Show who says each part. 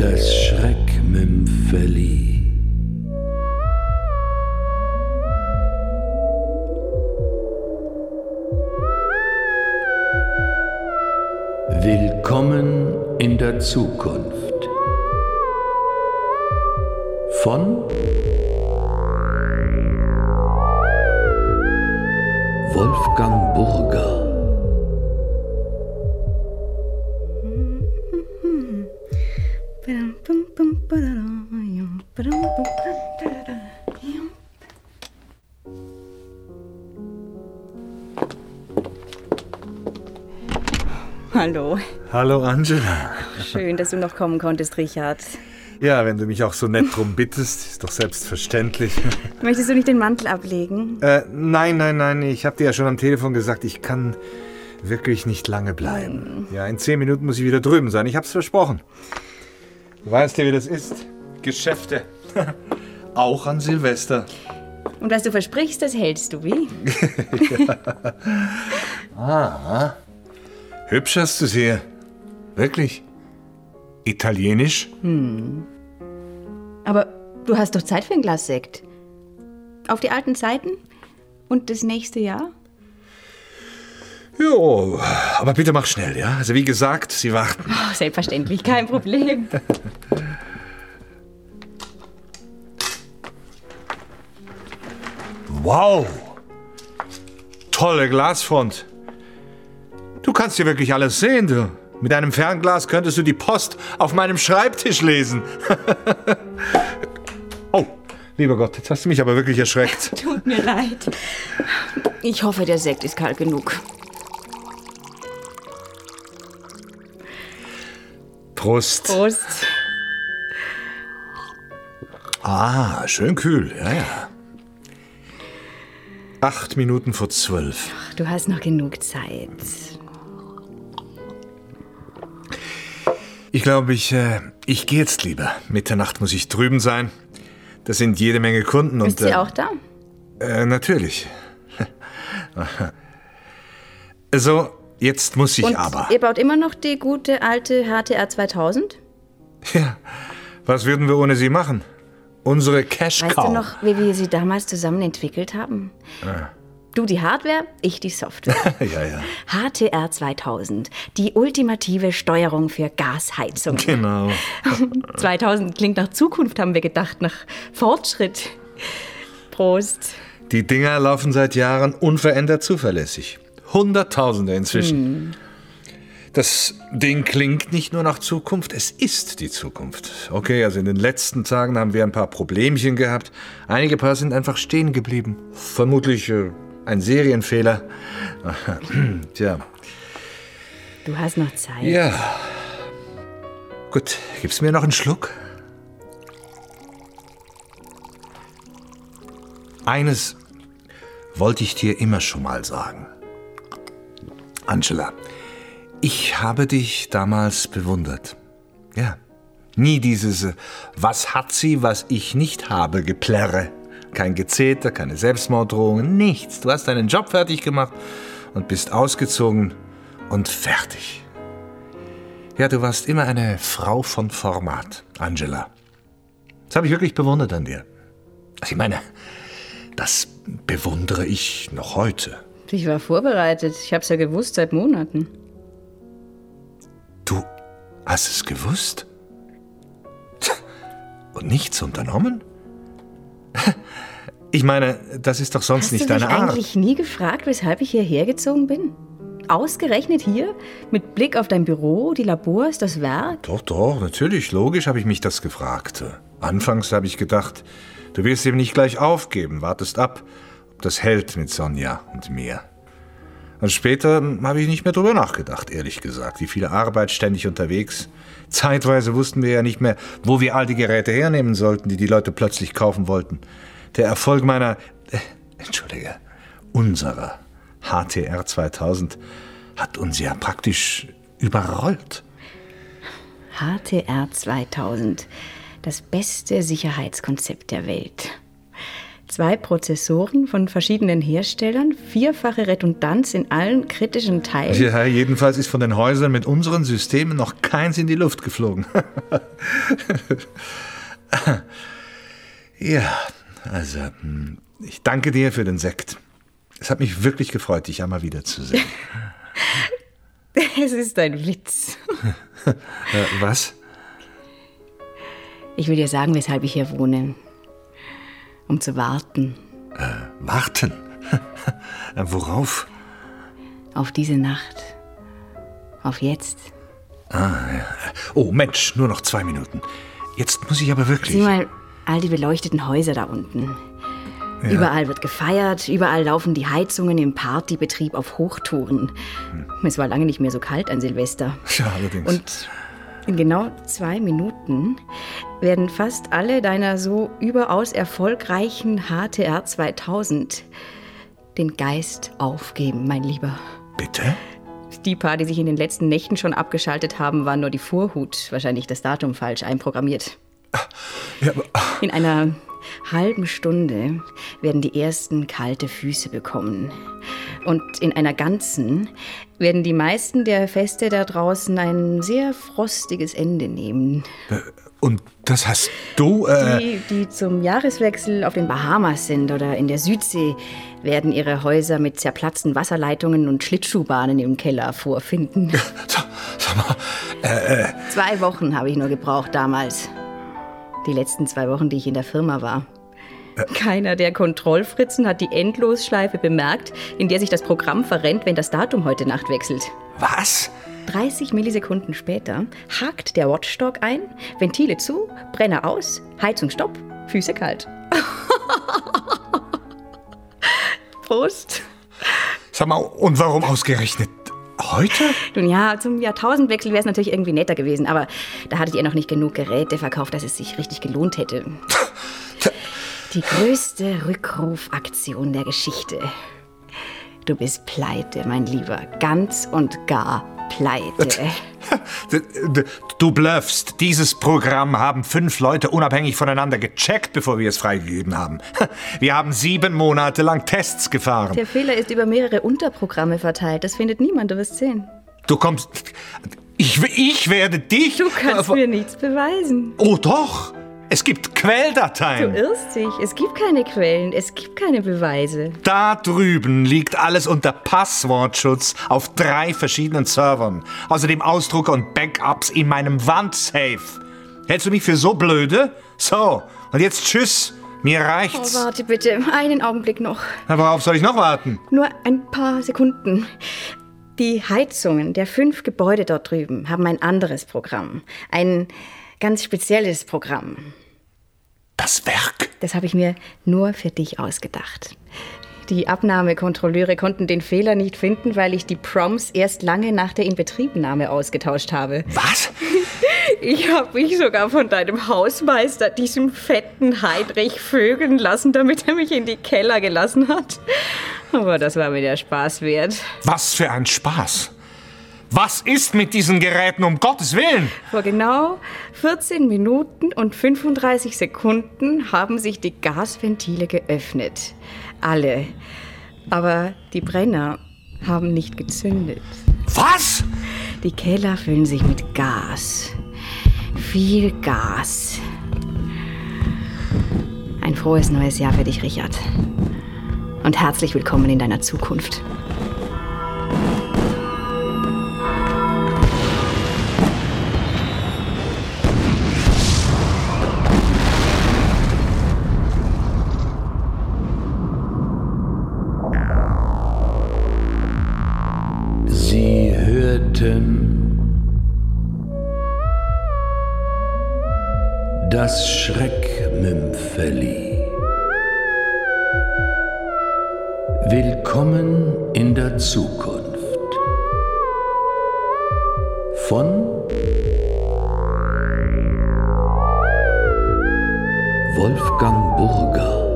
Speaker 1: Das Schreckmümpfeli. Willkommen in der Zukunft. Von Wolfgang Burger.
Speaker 2: Hallo.
Speaker 3: Hallo Angela.
Speaker 2: Schön, dass du noch kommen konntest, Richard.
Speaker 3: Ja, wenn du mich auch so nett drum bittest, ist doch selbstverständlich.
Speaker 2: Möchtest du nicht den Mantel ablegen?
Speaker 3: Äh, nein, nein, nein, ich habe dir ja schon am Telefon gesagt, ich kann wirklich nicht lange bleiben. Ja, in zehn Minuten muss ich wieder drüben sein, ich hab's versprochen. Du weißt ja, wie das ist. Geschäfte. auch an Silvester.
Speaker 2: Und was du versprichst, das hältst du, wie?
Speaker 3: Hübsch hast du sie. Wirklich. Italienisch?
Speaker 2: Aber du hast doch Zeit für ein Glas Sekt. Auf die alten Zeiten? Und das nächste Jahr?
Speaker 3: Jo, aber bitte mach schnell, ja? Also wie gesagt, sie warten.
Speaker 2: Oh, selbstverständlich, kein Problem.
Speaker 3: Wow! Tolle Glasfront. Du kannst hier wirklich alles sehen, du. Mit einem Fernglas könntest du die Post auf meinem Schreibtisch lesen. oh, lieber Gott, jetzt hast du mich aber wirklich erschreckt.
Speaker 2: Tut mir leid. Ich hoffe, der Sekt ist kalt genug.
Speaker 3: Prost.
Speaker 2: Prost.
Speaker 3: Ah, schön kühl, ja, ja. Acht Minuten vor zwölf.
Speaker 2: Du hast noch genug Zeit.
Speaker 3: Ich glaube, ich, äh, ich gehe jetzt lieber. Mitternacht muss ich drüben sein. Da sind jede Menge Kunden und.
Speaker 2: Ist sie
Speaker 3: äh,
Speaker 2: auch da?
Speaker 3: Äh, natürlich. so, jetzt muss ich
Speaker 2: Und
Speaker 3: aber.
Speaker 2: ihr baut immer noch die gute alte HTR 2000?
Speaker 3: Ja, was würden wir ohne sie machen? Unsere Cash
Speaker 2: Weißt
Speaker 3: Cow.
Speaker 2: du noch, wie wir sie damals zusammen entwickelt haben? Du die Hardware, ich die Software.
Speaker 3: ja, ja.
Speaker 2: HTR 2000, die ultimative Steuerung für Gasheizung.
Speaker 3: Genau.
Speaker 2: 2000 klingt nach Zukunft, haben wir gedacht, nach Fortschritt. Prost.
Speaker 3: Die Dinger laufen seit Jahren unverändert zuverlässig. Hunderttausende inzwischen. Das Ding klingt nicht nur nach Zukunft, es ist die Zukunft. Okay, also in den letzten Tagen haben wir ein paar Problemchen gehabt. Einige paar sind einfach stehen geblieben. Vermutlich äh, ein Serienfehler. Tja,
Speaker 2: Du hast noch Zeit.
Speaker 3: ja. Gut, gibst mir noch einen Schluck? Eines wollte ich dir immer schon mal sagen. Angela, ich habe dich damals bewundert. Ja. Nie dieses äh, Was hat sie, was ich nicht habe, geplärre. Kein Gezeter, keine Selbstmorddrohungen, nichts. Du hast deinen Job fertig gemacht und bist ausgezogen und fertig. Ja, du warst immer eine Frau von Format, Angela. Das habe ich wirklich bewundert an dir. Also ich meine, das bewundere ich noch heute.
Speaker 2: Ich war vorbereitet. Ich hab's ja gewusst seit Monaten.
Speaker 3: Du hast es gewusst? Und nichts unternommen? Ich meine, das ist doch sonst
Speaker 2: Hast
Speaker 3: nicht
Speaker 2: du mich
Speaker 3: deine Art.
Speaker 2: eigentlich nie gefragt, weshalb ich hierher gezogen bin? Ausgerechnet hier? Mit Blick auf dein Büro, die Labors, das Werk?
Speaker 3: Doch, doch, natürlich, logisch habe ich mich das gefragt. Anfangs habe ich gedacht, du wirst eben nicht gleich aufgeben, wartest ab, ob das hält mit Sonja und mir. Und später habe ich nicht mehr drüber nachgedacht, ehrlich gesagt. Wie viele Arbeit, ständig unterwegs. Zeitweise wussten wir ja nicht mehr, wo wir all die Geräte hernehmen sollten, die die Leute plötzlich kaufen wollten. Der Erfolg meiner, äh, entschuldige, unserer HTR 2000 hat uns ja praktisch überrollt.
Speaker 2: HTR 2000. Das beste Sicherheitskonzept der Welt. Zwei Prozessoren von verschiedenen Herstellern, vierfache Redundanz in allen kritischen Teilen.
Speaker 3: Ja, jedenfalls ist von den Häusern mit unseren Systemen noch keins in die Luft geflogen. ja, also, hm, ich danke dir für den Sekt. Es hat mich wirklich gefreut, dich einmal wiederzusehen.
Speaker 2: Es ist ein Witz.
Speaker 3: was?
Speaker 2: Ich will dir sagen, weshalb ich hier wohne. Um zu warten.
Speaker 3: Äh, warten? Äh, worauf?
Speaker 2: Auf diese Nacht. Auf jetzt.
Speaker 3: Ah, ja. Oh, Mensch, nur noch zwei Minuten. Jetzt muss ich aber wirklich.
Speaker 2: Sieh mal all die beleuchteten Häuser da unten. Ja. Überall wird gefeiert, überall laufen die Heizungen im Partybetrieb auf Hochtouren. Hm. Es war lange nicht mehr so kalt an Silvester.
Speaker 3: Ja, allerdings.
Speaker 2: Und in genau zwei Minuten werden fast alle deiner so überaus erfolgreichen HTR 2000 den Geist aufgeben, mein Lieber.
Speaker 3: Bitte?
Speaker 2: Die paar, die sich in den letzten Nächten schon abgeschaltet haben, waren nur die Vorhut. Wahrscheinlich das Datum falsch einprogrammiert.
Speaker 3: Ja, aber
Speaker 2: In einer halben Stunde werden die ersten kalte Füße bekommen. Und in einer ganzen werden die meisten der Feste da draußen ein sehr frostiges Ende nehmen.
Speaker 3: Und das hast du. Äh,
Speaker 2: Die, die zum Jahreswechsel auf den Bahamas sind oder in der Südsee, werden ihre Häuser mit zerplatzten Wasserleitungen und Schlittschuhbahnen im Keller vorfinden.
Speaker 3: sag, mal,
Speaker 2: Zwei Wochen habe ich nur gebraucht damals. Die letzten zwei Wochen, die ich in der Firma war. Keiner der Kontrollfritzen hat die Endlosschleife bemerkt, in der sich das Programm verrennt, wenn das Datum heute Nacht wechselt.
Speaker 3: was?
Speaker 2: 30 Millisekunden später hakt der Watchdog ein, Ventile zu, Brenner aus, Heizung stopp, Füße kalt. Prost.
Speaker 3: Sag mal, und warum ausgerechnet heute?
Speaker 2: Nun ja, zum Jahrtausendwechsel wäre es natürlich irgendwie netter gewesen, aber da hattet ihr noch nicht genug Geräte verkauft, dass es sich richtig gelohnt hätte. Die größte Rückrufaktion der Geschichte. Du bist pleite, mein Lieber. Ganz und gar pleite.
Speaker 3: D- d- Du bluffst. Dieses Programm haben fünf Leute unabhängig voneinander gecheckt, bevor wir es freigegeben haben. Wir haben sieben Monate lang Tests gefahren.
Speaker 2: Der Fehler ist über mehrere Unterprogramme verteilt. Das findet niemand, du wirst sehen.
Speaker 3: Du kommst. Ich, ich werde dich.
Speaker 2: Du kannst mir nichts beweisen.
Speaker 3: Oh doch! Es gibt
Speaker 2: Du
Speaker 3: Quelldateien.
Speaker 2: irrst dich. Es gibt keine Quellen, es gibt keine Beweise.
Speaker 3: Da drüben liegt alles unter Passwortschutz auf drei verschiedenen Servern. Außerdem Ausdrucke und Backups in meinem Wandsafe. Hältst du mich für so blöde? So, und jetzt tschüss. Mir
Speaker 2: Oh,
Speaker 3: reicht's.
Speaker 2: warte bitte, einen Augenblick noch.
Speaker 3: Na, worauf soll ich noch warten?
Speaker 2: Nur ein paar Sekunden. Die Heizungen der fünf Gebäude dort drüben haben ein anderes Programm. Ein ganz spezielles Programm.
Speaker 3: Das Werk.
Speaker 2: Das habe ich mir nur für dich ausgedacht. Die Abnahmekontrolleure konnten den Fehler nicht finden, weil ich die Proms erst lange nach der Inbetriebnahme ausgetauscht habe.
Speaker 3: Was?
Speaker 2: Ich habe mich sogar von deinem Hausmeister, diesem fetten Heinrich, vögeln lassen, damit er mich in die Keller gelassen hat. Aber das war mir der Spaß wert.
Speaker 3: Was für ein Spaß. Was ist mit diesen Geräten, um Gottes Willen?
Speaker 2: Vor genau 14 Minuten und 35 Sekunden haben sich die Gasventile geöffnet. Alle. Aber die Brenner haben nicht gezündet.
Speaker 3: Was?
Speaker 2: Die Keller füllen sich mit Gas. Viel Gas. Ein frohes neues Jahr für dich, Richard. Und herzlich willkommen in deiner Zukunft.
Speaker 1: Hörten das Schreckmümpfeli. Willkommen in der Zukunft. Von Wolfgang Burger.